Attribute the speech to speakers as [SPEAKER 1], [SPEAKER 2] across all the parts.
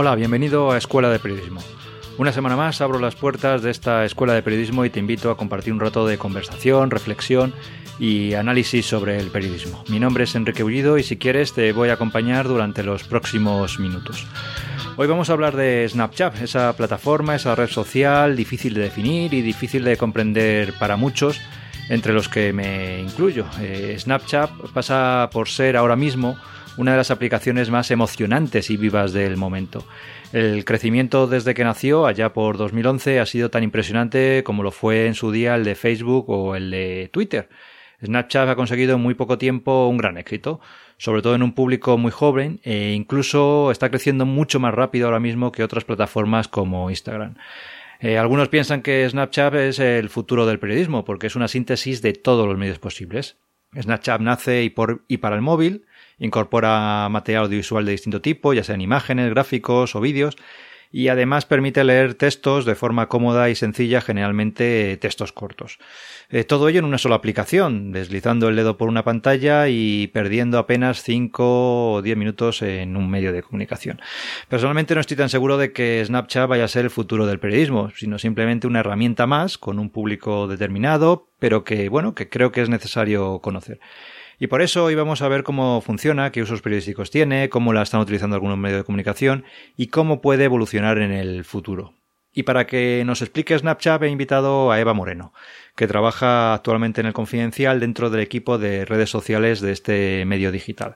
[SPEAKER 1] Hola, bienvenido a Escuela de Periodismo. Una semana más abro las puertas de esta Escuela de Periodismo y te invito a compartir un rato de conversación, reflexión y análisis sobre el periodismo. Mi nombre es Enrique Bullido y si quieres te voy a acompañar durante los próximos minutos. Hoy vamos a hablar de Snapchat, esa plataforma, esa red social difícil de definir y difícil de comprender para muchos, entre los que me incluyo. Eh, Snapchat pasa por ser ahora mismo una de las aplicaciones más emocionantes y vivas del momento. El crecimiento desde que nació, allá por 2011, ha sido tan impresionante como lo fue en su día el de Facebook o el de Twitter. Snapchat ha conseguido en muy poco tiempo un gran éxito, sobre todo en un público muy joven e incluso está creciendo mucho más rápido ahora mismo que otras plataformas como Instagram. Eh, algunos piensan que Snapchat es el futuro del periodismo porque es una síntesis de todos los medios posibles. Snapchat nace y, por, y para el móvil, Incorpora material audiovisual de distinto tipo, ya sean imágenes, gráficos o vídeos, y además permite leer textos de forma cómoda y sencilla, generalmente textos cortos. Eh, todo ello en una sola aplicación, deslizando el dedo por una pantalla y perdiendo apenas 5 o 10 minutos en un medio de comunicación. Personalmente no estoy tan seguro de que Snapchat vaya a ser el futuro del periodismo, sino simplemente una herramienta más con un público determinado, pero que, bueno, que creo que es necesario conocer. Y por eso hoy vamos a ver cómo funciona, qué usos periodísticos tiene, cómo la están utilizando algunos medios de comunicación y cómo puede evolucionar en el futuro. Y para que nos explique Snapchat he invitado a Eva Moreno, que trabaja actualmente en el Confidencial dentro del equipo de redes sociales de este medio digital.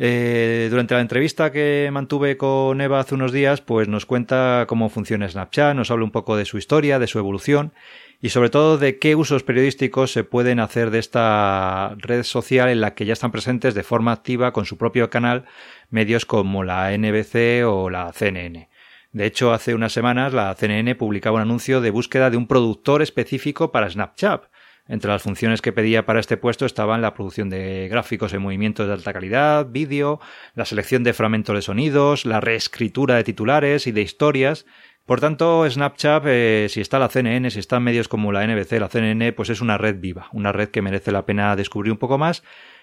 [SPEAKER 1] Eh, durante la entrevista que mantuve con Eva hace unos días, pues nos cuenta cómo funciona Snapchat, nos habla un poco de su historia, de su evolución y sobre todo de qué usos periodísticos se pueden hacer de esta red social en la que ya están presentes de forma activa con su propio canal medios como la NBC o la CNN. De hecho, hace unas semanas la CNN publicaba un anuncio de búsqueda de un productor específico para Snapchat. Entre las funciones que pedía para este puesto estaban la producción de gráficos en movimientos de alta calidad, vídeo, la selección de fragmentos de sonidos, la reescritura de titulares y de historias, por tanto, Snapchat, eh, si está la CNN, si están medios como la NBC, la CNN, pues es una red viva, una red que merece la pena descubrir un poco más.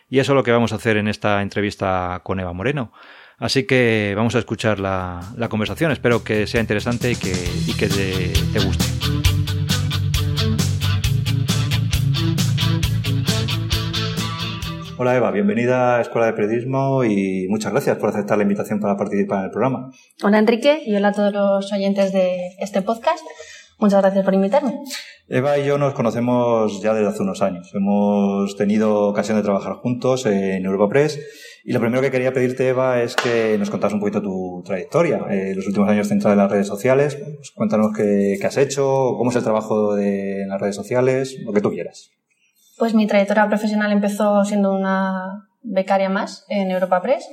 [SPEAKER 1] Y eso es lo que vamos a hacer en esta entrevista con Eva Moreno. Así que vamos a escuchar la, conversación. Espero que sea interesante y que, que te guste. Hola Eva, bienvenida a Escuela de Periodismo y muchas gracias por aceptar la invitación para participar en el programa.
[SPEAKER 2] Hola Enrique y hola a todos los oyentes de este podcast. Muchas gracias por invitarme.
[SPEAKER 1] Eva y yo nos conocemos ya desde hace unos años. Hemos tenido ocasión de trabajar juntos en Europa Press y lo primero que quería pedirte, Eva, es que nos contas un poquito tu trayectoria. Eh, los últimos años centrada en las redes sociales. Pues cuéntanos qué, has hecho, cómo es el trabajo de, en las redes sociales, lo que tú quieras.
[SPEAKER 2] Pues mi trayectoria profesional empezó siendo una becaria más en Europa Press.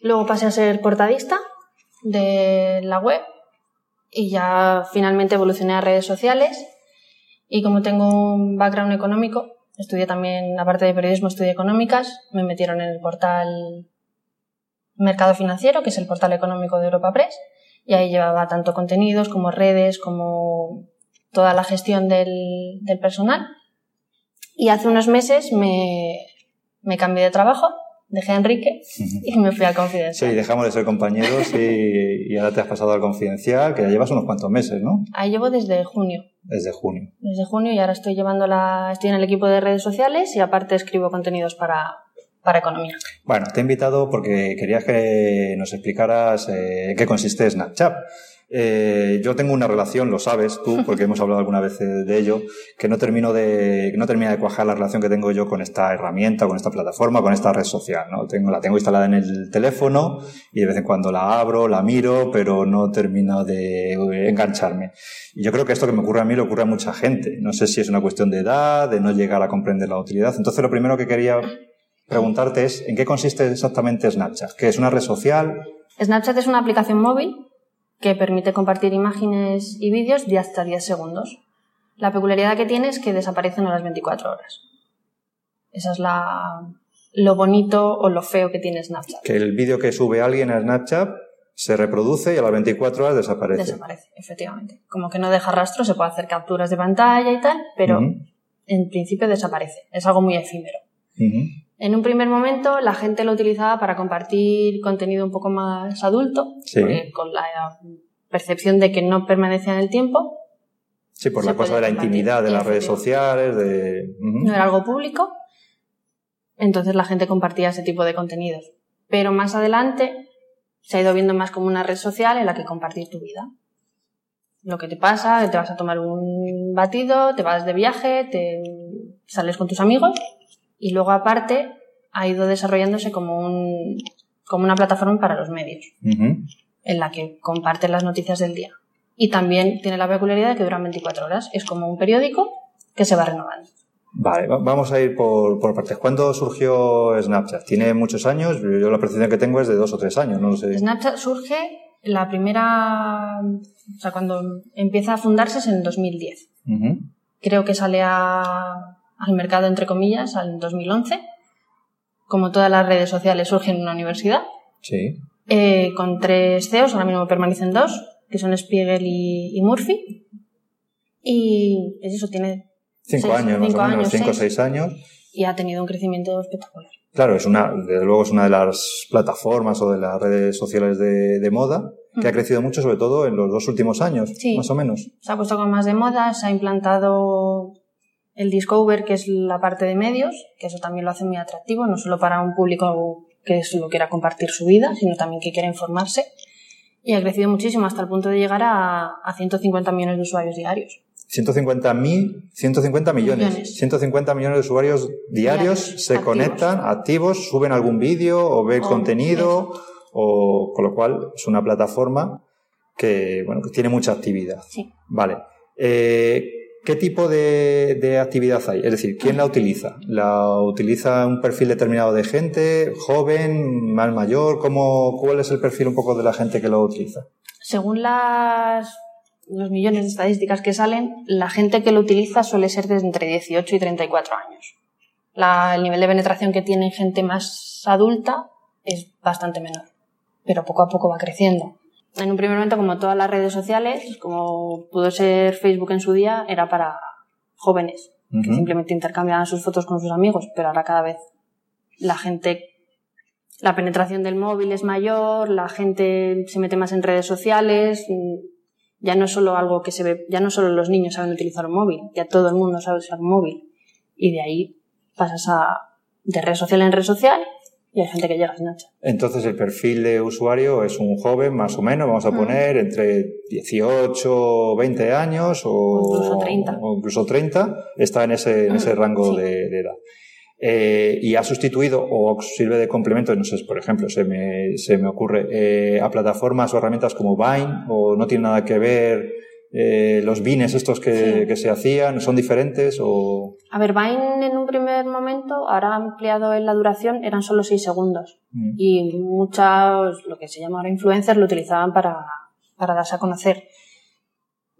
[SPEAKER 2] Luego pasé a ser portadista de la web y ya finalmente evolucioné a redes sociales. Y como tengo un background económico, estudié también, aparte de periodismo, estudié económicas, me metieron en el portal Mercado Financiero, que es el portal económico de Europa Press, y ahí llevaba tanto contenidos como redes, como toda la gestión del, del personal. Y hace unos meses me, me cambié de trabajo, dejé a Enrique y me fui al Confidencial.
[SPEAKER 1] Sí, dejamos de ser compañeros y, y, ahora te has pasado al Confidencial, que ya llevas unos cuantos meses, ¿no?
[SPEAKER 2] Ahí llevo desde junio.
[SPEAKER 1] Desde junio.
[SPEAKER 2] Desde junio y ahora estoy llevando la, estoy en el equipo de redes sociales y aparte escribo contenidos para, para economía.
[SPEAKER 1] Bueno, te he invitado porque querías que nos explicaras eh, en qué consiste Snapchat. Eh, yo tengo una relación, lo sabes tú, porque hemos hablado alguna vez de ello, que no termino de, no termina de cuajar la relación que tengo yo con esta herramienta, con esta plataforma, con esta red social, ¿no? Tengo, la tengo instalada en el teléfono y de vez en cuando la abro, la miro, pero no termino de engancharme. Y yo creo que esto que me ocurre a mí le ocurre a mucha gente. No sé si es una cuestión de edad, de no llegar a comprender la utilidad. Entonces lo primero que quería preguntarte es, ¿en qué consiste exactamente Snapchat? ¿Qué es una red social?
[SPEAKER 2] Snapchat es una aplicación móvil que permite compartir imágenes y vídeos de hasta 10 segundos. La peculiaridad que tiene es que desaparecen a las 24 horas. Esa es la, lo bonito o lo feo que tiene Snapchat.
[SPEAKER 1] Que el vídeo que sube alguien a Snapchat se reproduce y a las 24 horas desaparece.
[SPEAKER 2] Desaparece, efectivamente. Como que no deja rastro, se puede hacer capturas de pantalla y tal, pero en principio desaparece. Es algo muy efímero. En un primer momento la gente lo utilizaba para compartir contenido un poco más adulto,
[SPEAKER 1] Sí.
[SPEAKER 2] porque con la percepción de que no permanecía en el tiempo,
[SPEAKER 1] Sí, por la cosa de la intimidad de las redes sociales, de... Ujú.
[SPEAKER 2] no era algo público, entonces la gente compartía ese tipo de contenidos. Pero más adelante se ha ido viendo más como una red social en la que compartir tu vida. Lo que te pasa, te vas a tomar un batido, te vas de viaje, te sales con tus amigos y luego aparte ha ido desarrollándose como un como una plataforma para los medios en la que comparten las noticias del día. Y también tiene la peculiaridad de que duran 24 horas. Es como un periódico que se va renovando.
[SPEAKER 1] Vale, va- vamos a ir por, por partes. ¿Cuándo surgió Snapchat? Tiene muchos años, yo la percepción que tengo es de dos o tres años, no lo sé.
[SPEAKER 2] Snapchat surge la primera, o sea, cuando empieza a fundarse es en 2010.
[SPEAKER 1] Ujú.
[SPEAKER 2] Creo que sale a- al mercado, entre comillas, en 2011. Como todas las redes sociales, surge en una universidad.
[SPEAKER 1] Sí.
[SPEAKER 2] eh, con tres CEOs, ahora mismo permanecen dos, que son Spiegel y, y Murphy. Y es eso, tiene
[SPEAKER 1] Cinco
[SPEAKER 2] Seis,
[SPEAKER 1] años, más
[SPEAKER 2] cinco
[SPEAKER 1] o menos,
[SPEAKER 2] años,
[SPEAKER 1] cinco o
[SPEAKER 2] seis.
[SPEAKER 1] años.
[SPEAKER 2] y ha tenido un crecimiento espectacular.
[SPEAKER 1] Claro, es una, desde luego es una de las plataformas o de las redes sociales de, de moda que ha crecido mucho, sobre todo en los dos últimos años,
[SPEAKER 2] Sí.
[SPEAKER 1] más o menos.
[SPEAKER 2] Se ha puesto como más de moda, se ha implantado el Discover, que es la parte de medios, que eso también lo hace muy atractivo, no solo para un público que solo quiera compartir su vida, sino también que quiera informarse. Y ha crecido muchísimo hasta el punto de llegar a, a 150 millones de usuarios diarios.
[SPEAKER 1] 150 mil, 150 millones,
[SPEAKER 2] Millones.
[SPEAKER 1] 150 millones de usuarios diarios
[SPEAKER 2] Diarios,
[SPEAKER 1] se
[SPEAKER 2] activos.
[SPEAKER 1] conectan, activos, suben algún vídeo o ven
[SPEAKER 2] O-
[SPEAKER 1] contenido, o con lo cual es una plataforma que, bueno, que tiene mucha actividad.
[SPEAKER 2] Sí.
[SPEAKER 1] Vale. Eh, ¿Qué tipo de, de actividad hay? Es decir, ¿quién la utiliza? ¿La utiliza un perfil determinado de gente, joven, más mayor? ¿Cómo, ¿Cuál es el perfil un poco de la gente que lo utiliza?
[SPEAKER 2] Según las, los millones de estadísticas que salen, la gente que lo utiliza suele ser de entre 18 y 34 años. La- el nivel de penetración que tiene gente más adulta es bastante menor, pero poco a poco va creciendo. En un primer momento, como todas las redes sociales, como pudo ser Facebook en su día, era para jóvenes, que simplemente intercambiaban sus fotos con sus amigos, pero ahora cada vez la gente, la penetración del móvil es mayor, la gente se mete más en redes sociales, mm, ya no es solo algo que se ve, ya no solo los niños saben utilizar un móvil, ya todo el mundo sabe usar un móvil. Y de ahí pasas a, de red social en red social y hay gente que llega a Snapchat.
[SPEAKER 1] Entonces el perfil de usuario es un joven más o menos, vamos a
[SPEAKER 2] Mm.
[SPEAKER 1] poner entre 18, 20 años o,
[SPEAKER 2] incluso 30.
[SPEAKER 1] o incluso 30, está en ese, en ese rango
[SPEAKER 2] sí.
[SPEAKER 1] de, de edad. Eh, y ha sustituido o sirve de complemento, no sé, por ejemplo, se me, se me ocurre, eh, a plataformas o herramientas como Vine o no tiene nada que ver eh, los bines estos que,
[SPEAKER 2] Sí.
[SPEAKER 1] que se hacían, son diferentes o...
[SPEAKER 2] A ver, Vine en un primer momento, ahora ampliado en la duración, eran solo 6 segundos.
[SPEAKER 1] Mm.
[SPEAKER 2] y muchos, lo que se llama ahora influencers, lo utilizaban para, para darse a conocer.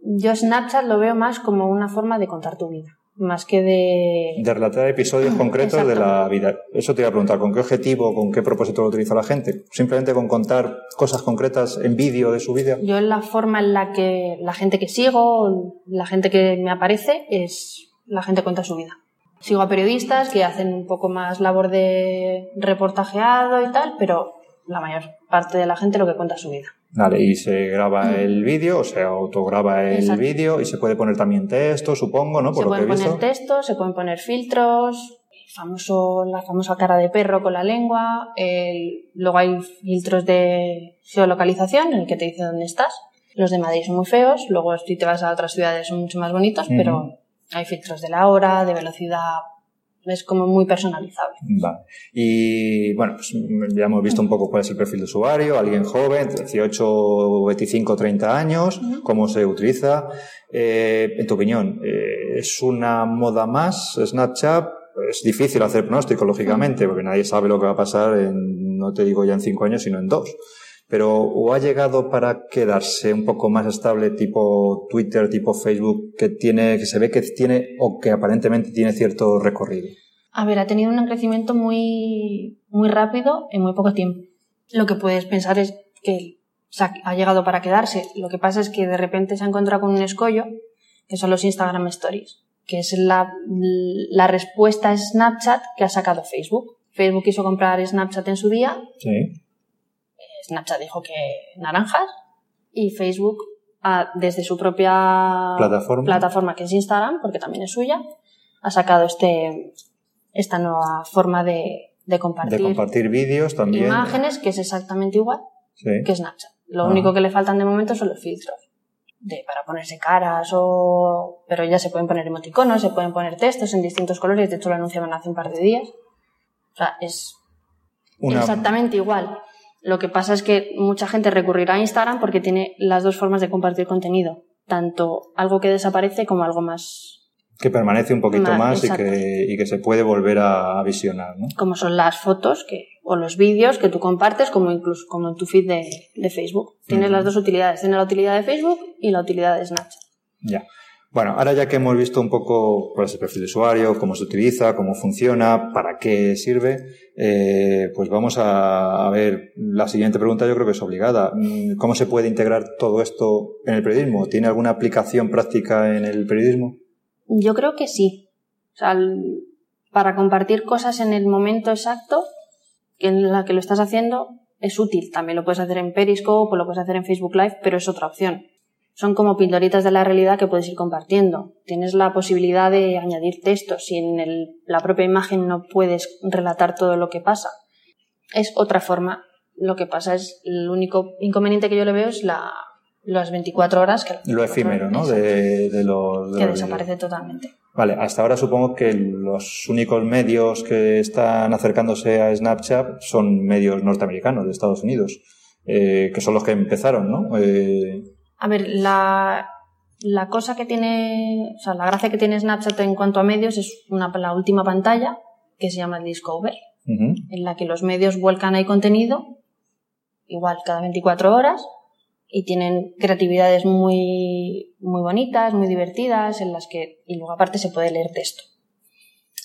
[SPEAKER 2] Yo Snapchat lo veo más como una forma de contar tu vida, más que de...
[SPEAKER 1] De relatar episodios concretos de la vida. Eso te iba a preguntar, ¿con qué objetivo, con qué propósito lo utiliza la gente? ¿Simplemente con contar cosas concretas en vídeo de su vida?
[SPEAKER 2] Yo la forma en la que la gente que sigo, la gente que me aparece, es la gente cuenta su vida. Sigo a periodistas que hacen un poco más labor de reportajeado y tal, pero la mayor parte de la gente lo que cuenta es su vida.
[SPEAKER 1] Vale, y se graba el vídeo, o se autograba el vídeo y se puede poner también texto, supongo, ¿no? Por
[SPEAKER 2] se
[SPEAKER 1] lo que he
[SPEAKER 2] pueden
[SPEAKER 1] visto.
[SPEAKER 2] poner textos, se pueden poner filtros, famoso, la famosa cara de perro con la lengua, el- luego hay filtros de geolocalización en el que te dice dónde estás. Los de Madrid son muy feos, luego si te vas a otras ciudades son mucho más bonitos,
[SPEAKER 1] Ujú.
[SPEAKER 2] pero hay filtros de la hora, de velocidad, es como muy personalizable.
[SPEAKER 1] Vale. Y bueno, pues ya hemos visto un poco cuál es el perfil de usuario, alguien joven, 18, 25, 30 años, cómo se utiliza. Eh, en tu opinión, eh, ¿es una moda más Snapchat? Es difícil hacer pronóstico, lógicamente, porque nadie sabe lo que va a pasar en, no te digo ya en cinco años, sino en dos. Pero ¿o ha llegado para quedarse un poco más estable tipo Twitter, tipo Facebook, que tiene, que se ve que tiene o que aparentemente tiene cierto recorrido?
[SPEAKER 2] A ver, ha tenido un crecimiento muy, muy rápido en muy poco tiempo. Lo que puedes pensar es que ha llegado para quedarse. Lo que pasa es que de repente se ha encontrado con un escollo, que son los Instagram Stories, que es la, la respuesta a Snapchat que ha sacado Facebook. Facebook quiso comprar Snapchat en su día.
[SPEAKER 1] Sí.
[SPEAKER 2] Snapchat dijo que naranjas. Y Facebook, ah, desde su propia
[SPEAKER 1] Plataforma.
[SPEAKER 2] plataforma, que es Instagram, porque también es suya, ha sacado este, esta nueva forma de, de compartir,
[SPEAKER 1] De compartir vídeos también.
[SPEAKER 2] imágenes, que es exactamente igual
[SPEAKER 1] Sí.
[SPEAKER 2] que Snapchat. Lo
[SPEAKER 1] Ajá.
[SPEAKER 2] único que le faltan de momento son los filtros. De, para ponerse caras o... Pero ya se pueden poner emoticonos, se pueden poner textos en distintos colores. De hecho, lo anunciaban hace un par de días. O sea, es
[SPEAKER 1] Una-
[SPEAKER 2] exactamente igual. Lo que pasa es que mucha gente recurrirá a Instagram porque tiene las dos formas de compartir contenido. Tanto algo que desaparece como algo más
[SPEAKER 1] que permanece un poquito más y que, y que se puede volver a, visionar, ¿no?
[SPEAKER 2] como son las fotos que, o los vídeos que tú compartes, como incluso como en tu feed de, de Facebook. Tienes las dos utilidades. Tienes la utilidad de Facebook y la utilidad de Snapchat.
[SPEAKER 1] Ya. Bueno, ahora ya que hemos visto un poco cuál es el perfil de usuario, cómo se utiliza, cómo funciona, para qué sirve, eh, pues vamos a, ver la siguiente pregunta. Yo creo que es obligada. Mm, ¿Cómo se puede integrar todo esto en el periodismo? ¿Tiene alguna aplicación práctica en el periodismo?
[SPEAKER 2] Yo creo que sí. O sea, para compartir cosas en el momento exacto en la que lo estás haciendo es útil. También lo puedes hacer en Periscope o lo puedes hacer en Facebook Live, pero es otra opción. Son como pildoritas de la realidad que puedes ir compartiendo. Tienes la posibilidad de añadir textos si en el- la propia imagen no puedes relatar todo lo que pasa. Es otra forma. Lo que pasa es, el único inconveniente que yo le veo es la, las 24 horas que
[SPEAKER 1] Lo efímero, ¿no? De, de los, de
[SPEAKER 2] que desaparece totalmente.
[SPEAKER 1] Vale, hasta ahora supongo que los únicos medios que están acercándose a Snapchat son medios norteamericanos de Estados Unidos, eh, que son los que empezaron, ¿no? Eh,
[SPEAKER 2] A ver, la, la cosa que tiene, o sea, la gracia que tiene Snapchat en cuanto a medios es una, la última pantalla que se llama el Discover, en la que los medios vuelcan ahí contenido, igual cada 24 horas, y tienen creatividades muy, muy bonitas, muy divertidas, en las que, y luego aparte se puede leer texto.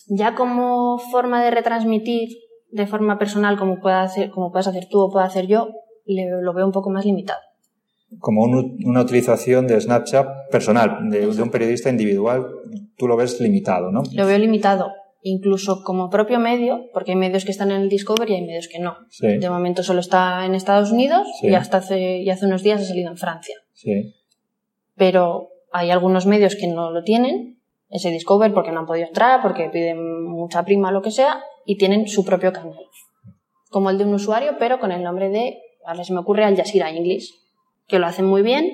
[SPEAKER 2] Ya como forma de retransmitir de forma personal, como, pueda hacer, como puedas hacer tú o pueda hacer yo, le- lo veo un poco más limitado.
[SPEAKER 1] Como un- una utilización de Snapchat personal, de, de un periodista individual, tú lo ves limitado, ¿no?
[SPEAKER 2] Lo veo limitado, incluso como propio medio, porque hay medios que están en el Discover y hay medios que no.
[SPEAKER 1] Sí,
[SPEAKER 2] De momento solo está en Estados Unidos
[SPEAKER 1] Sí.
[SPEAKER 2] y hasta hace, y hace unos días ha salido en Francia.
[SPEAKER 1] sí.
[SPEAKER 2] Pero hay algunos medios que no lo tienen, ese Discover, porque no han podido entrar, porque piden mucha prima, lo que sea, y tienen su propio canal. Como el de un usuario, pero con el nombre de, ahora se me ocurre, Al Jazeera English, que lo hacen muy bien,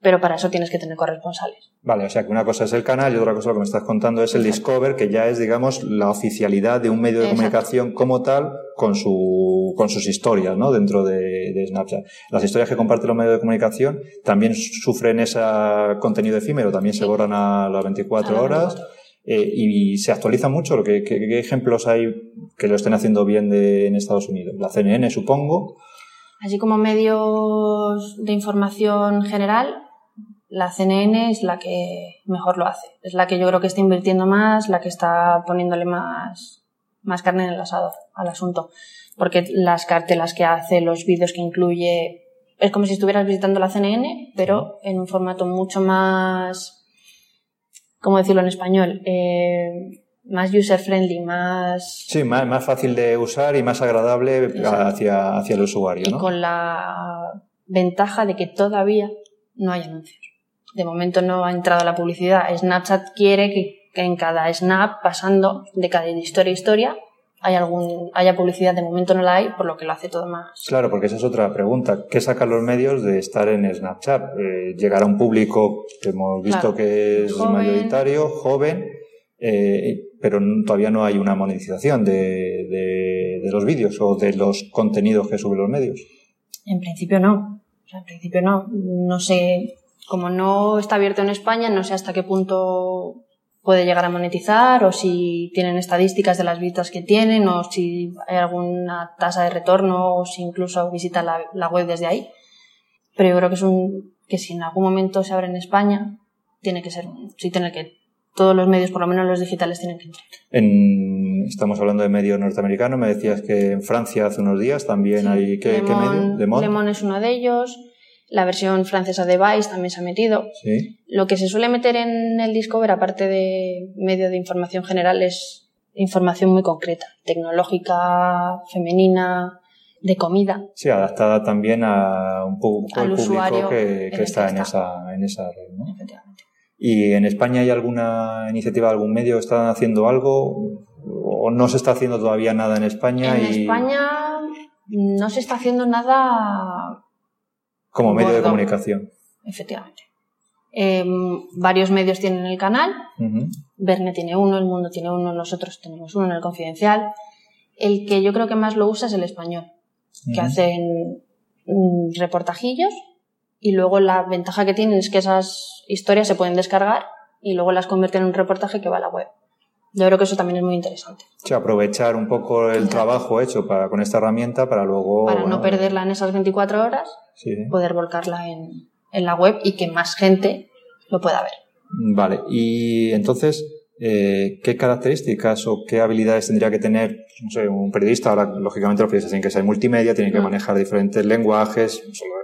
[SPEAKER 2] pero para eso tienes que tener corresponsales.
[SPEAKER 1] Vale, o sea que una cosa es el canal y otra cosa lo que me estás contando es el
[SPEAKER 2] Exacto.
[SPEAKER 1] Discover, que ya es, digamos, la oficialidad de un medio de
[SPEAKER 2] Exacto.
[SPEAKER 1] comunicación como tal, con, su, con sus historias, ¿no? Dentro de, de Snapchat. Las historias que comparten los medios de comunicación también sufren ese contenido efímero, también se
[SPEAKER 2] Sí.
[SPEAKER 1] borran a las 24
[SPEAKER 2] A las
[SPEAKER 1] horas.
[SPEAKER 2] 24.
[SPEAKER 1] eh, y se actualiza mucho. Lo que, que- ¿Qué ejemplos hay que lo estén haciendo bien de, en Estados Unidos? La CNN, supongo.
[SPEAKER 2] Así como medios de información general, la CNN es la que mejor lo hace. Es la que yo creo que está invirtiendo más, la que está poniéndole más, más carne en el asador al asunto. Porque las cartelas que hace, los vídeos que incluye, es como si estuvieras visitando la CNN, pero en un formato mucho más, ¿cómo decirlo en español? Eh, más user friendly, más...
[SPEAKER 1] Sí, más, más fácil de usar y más agradable
[SPEAKER 2] Exacto.
[SPEAKER 1] hacia, hacia el usuario,
[SPEAKER 2] y
[SPEAKER 1] ¿no?
[SPEAKER 2] con la ventaja de que todavía no hay anuncios. De momento no ha entrado la publicidad. Snapchat quiere que, que en cada snap, pasando de cada historia a historia, haya, algún, haya publicidad. De momento no la hay, por lo que lo hace todo más.
[SPEAKER 1] Claro, porque esa es otra pregunta. ¿Qué sacan los medios de estar en Snapchat? Eh, llegar a un público que hemos visto
[SPEAKER 2] Claro.
[SPEAKER 1] que es
[SPEAKER 2] Joven.
[SPEAKER 1] mayoritario, joven, eh, pero todavía no hay una monetización de, de- los vídeos o de los contenidos que suben los medios.
[SPEAKER 2] En principio no. En principio no. No sé, como no está abierto en España, no sé hasta qué punto puede llegar a monetizar o si tienen estadísticas de las visitas que tienen o si hay alguna tasa de retorno o si incluso visitan la, la web desde ahí. Pero yo creo que es un, que si en algún momento se abre en España, tiene que ser, sí tiene que, todos los medios, por lo menos los digitales, tienen que entrar.
[SPEAKER 1] En- estamos hablando de medios norteamericanos. Me decías que en Francia hace unos días también hay. ¿Qué,
[SPEAKER 2] Le
[SPEAKER 1] qué medio?
[SPEAKER 2] Monde-
[SPEAKER 1] ¿Le Monde?
[SPEAKER 2] Le Monde es uno de ellos. La versión francesa de Vice también se ha metido.
[SPEAKER 1] Sí.
[SPEAKER 2] Lo que se suele meter en el Discover, aparte de medio de información general, es información muy concreta, tecnológica, femenina, de comida.
[SPEAKER 1] Sí, adaptada también a un poco el público que, está, en esa, en esa red. ¿no?
[SPEAKER 2] Efectivamente.
[SPEAKER 1] ¿Y en España hay alguna iniciativa, algún medio? ¿Están haciendo algo? ¿O no se está haciendo todavía nada en España?
[SPEAKER 2] En España no se está haciendo nada.
[SPEAKER 1] Como medio de comunicación.
[SPEAKER 2] Efectivamente. Em, varios medios tienen el canal. Verne tiene uno, El Mundo tiene uno, nosotros tenemos uno en el Confidencial. El que yo creo que más lo usa es el español, que hacen mm, reportajillos y luego la ventaja que tienen es que esas historias se pueden descargar y luego las convierten en un reportaje que va a la web. Yo creo que eso también es muy interesante.
[SPEAKER 1] Sí, aprovechar un poco el trabajo hecho para, con esta herramienta para luego...
[SPEAKER 2] Para no perderla en esas 24 horas, poder volcarla en, en la web y que más gente lo pueda ver.
[SPEAKER 1] Vale, y entonces, eh, ¿qué características o qué habilidades tendría que tener no sé, un periodista? Ahora, lógicamente, los periodistas tienen que ser multimedia, tienen que mm. manejar diferentes lenguajes,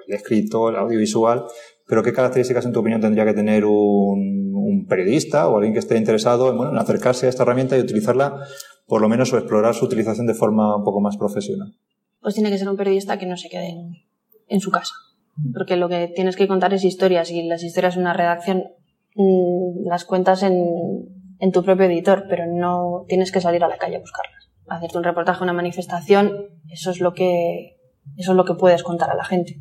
[SPEAKER 1] el escrito, el audiovisual, pero ¿qué características, en tu opinión, tendría que tener un, periodista o alguien que esté interesado en, bueno, en acercarse a esta herramienta y utilizarla, por lo menos, o explorar su utilización de forma un poco más profesional?
[SPEAKER 2] Pues tiene que ser un periodista que no se quede en su casa porque lo que tienes que contar es historias y las historias en una redacción mm, las cuentas en, en, tu propio editor, pero no tienes que salir a la calle a buscarlas. Hacerte un reportaje, una manifestación, eso es lo que, eso es lo que puedes contar a la gente.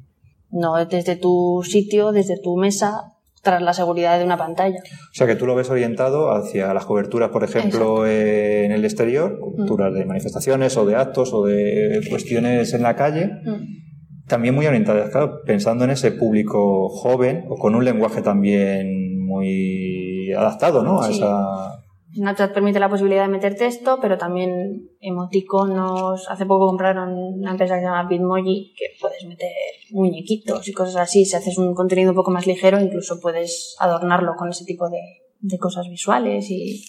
[SPEAKER 2] No desde tu sitio, desde tu mesa, tras la seguridad de una pantalla.
[SPEAKER 1] O sea que tú lo ves orientado hacia las coberturas, por ejemplo, en el exterior, coberturas mm. de manifestaciones o de actos o de cuestiones en la calle. Mm también muy orientadas, claro, pensando en ese público joven o con un lenguaje también muy adaptado, ¿no? A esa...
[SPEAKER 2] Snapchat permite la posibilidad de meter texto, pero también emoticonos. Hace poco compraron una empresa que se llama Bitmoji, que puedes meter muñequitos y cosas así. Si haces un contenido un poco más ligero, incluso puedes adornarlo con ese tipo de, de cosas visuales y,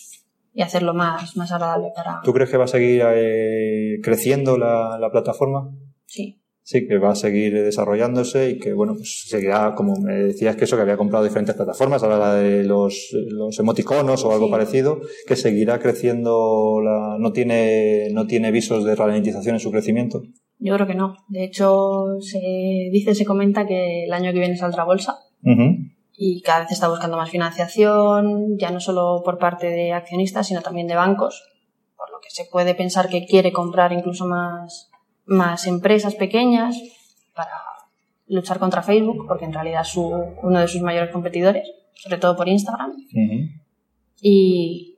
[SPEAKER 2] y, hacerlo más, más agradable para...
[SPEAKER 1] ¿Tú crees que va a seguir eh, creciendo la, la plataforma?
[SPEAKER 2] Sí
[SPEAKER 1] sí, que va a seguir desarrollándose y que, bueno, pues seguirá, como me decías que eso, que había comprado diferentes plataformas, ahora la de los, los emoticonos o algo parecido, que seguirá creciendo, la, no tiene, no tiene visos de ralentización en su crecimiento.
[SPEAKER 2] Yo creo que no. De hecho, se dice, se comenta que el año que viene saldrá bolsa. Y cada vez está buscando más financiación, ya no solo por parte de accionistas, sino también de bancos, por lo que se puede pensar que quiere comprar incluso más, más empresas pequeñas para luchar contra Facebook, porque en realidad es uno de sus mayores competidores, sobre todo por Instagram. Y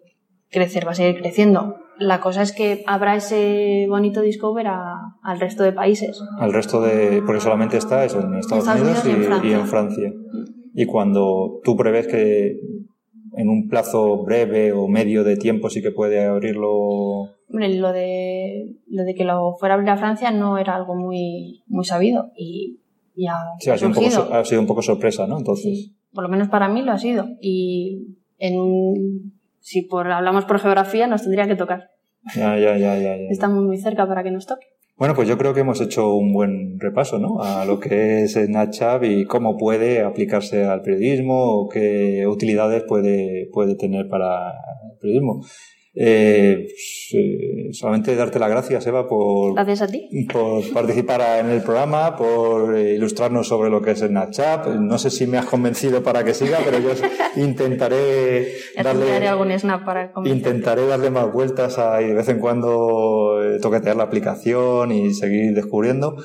[SPEAKER 2] crecer, va a seguir creciendo. La cosa es que habrá ese bonito Discover al resto de países.
[SPEAKER 1] Al resto de. Porque solamente está eso en Estados, Unidos, y, en Francia. Y cuando tú prevés que en un plazo breve o medio de tiempo sí que puede abrirlo
[SPEAKER 2] Hombre, lo de, lo de que lo fuera a abrir a Francia no era algo muy, muy sabido y
[SPEAKER 1] sí, ha, sido un poco, ha sido un poco sorpresa, ¿no? Entonces.
[SPEAKER 2] por lo menos para mí lo ha sido. Y en si por, hablamos por geografía nos tendría que tocar.
[SPEAKER 1] Ya, ya, ya, ya, ya.
[SPEAKER 2] Estamos muy cerca para que nos toque.
[SPEAKER 1] Bueno, pues yo creo que hemos hecho un buen repaso, ¿no? A lo que es Snapchat y cómo puede aplicarse al periodismo o qué utilidades puede, puede tener para el periodismo. Eh, pues, eh, solamente darte las gracias, Eva, por,
[SPEAKER 2] gracias a ti.
[SPEAKER 1] por participar en el programa, por eh, ilustrarnos sobre lo que es el Snapchat. No sé si me has convencido para que siga, pero yo intentaré darle,
[SPEAKER 2] algún snap para
[SPEAKER 1] intentaré darle más vueltas a, y de vez en cuando eh, toquetear la aplicación y seguir descubriendo.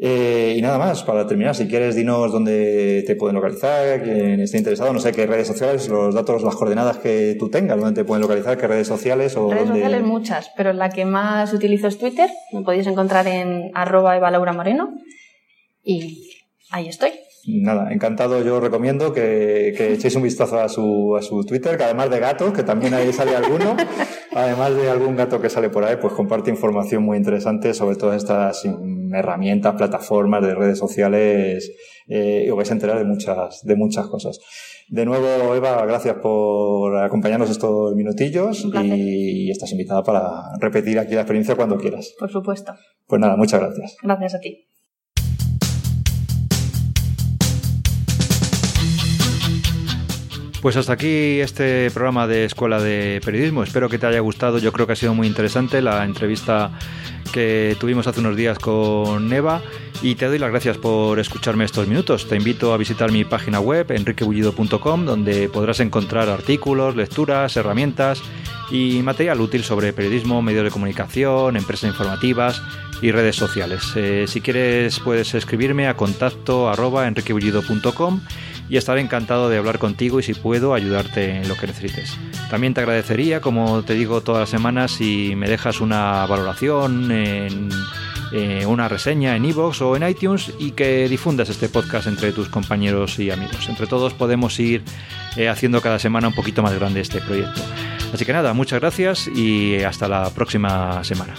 [SPEAKER 1] Eh, y nada más, para terminar, si quieres, dinos dónde te pueden localizar, quien esté interesado, no sé qué redes sociales, los datos, las coordenadas que tú tengas, dónde te pueden localizar, qué redes sociales o
[SPEAKER 2] Redes sociales muchas, pero la que más utilizo es Twitter, me podéis encontrar en arroba Eva Laura Moreno y ahí estoy.
[SPEAKER 1] Nada, encantado, yo recomiendo que, que, echéis un vistazo a su, a su Twitter, que además de gato, que también ahí sale alguno, además de algún gato que sale por ahí, pues comparte información muy interesante sobre todas estas herramientas, plataformas de redes sociales eh, y os vais a enterar de muchas, de muchas cosas. De nuevo, Eva, gracias por acompañarnos estos minutillos y estás invitada para repetir aquí la experiencia cuando quieras.
[SPEAKER 2] Por supuesto.
[SPEAKER 1] Pues nada, muchas gracias.
[SPEAKER 2] Gracias a ti.
[SPEAKER 1] Pues hasta aquí este programa de Escuela de Periodismo. Espero que te haya gustado. Yo creo que ha sido muy interesante la entrevista que tuvimos hace unos días con Neva y te doy las gracias por escucharme estos minutos. Te invito a visitar mi página web enriquebullido.com donde podrás encontrar artículos, lecturas, herramientas y material útil sobre periodismo, medios de comunicación, empresas informativas y redes sociales. Eh, si quieres puedes escribirme a contacto arroba y estaré encantado de hablar contigo y si puedo ayudarte en lo que necesites. También te agradecería, como te digo todas las semanas, si me dejas una valoración en eh, una reseña en iVoox o en iTunes y que difundas este podcast entre tus compañeros y amigos. Entre todos podemos ir eh, haciendo cada semana un poquito más grande este proyecto. Así que nada, muchas gracias y hasta la próxima semana.